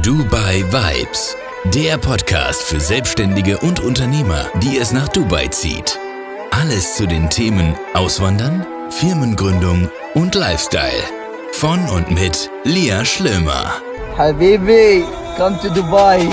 Dubai Vibes, der Podcast für Selbstständige und Unternehmer, die es nach Dubai zieht. Alles zu den Themen Auswandern, Firmengründung und Lifestyle. Von und mit Lia Schlömer. Habibi, come to Dubai.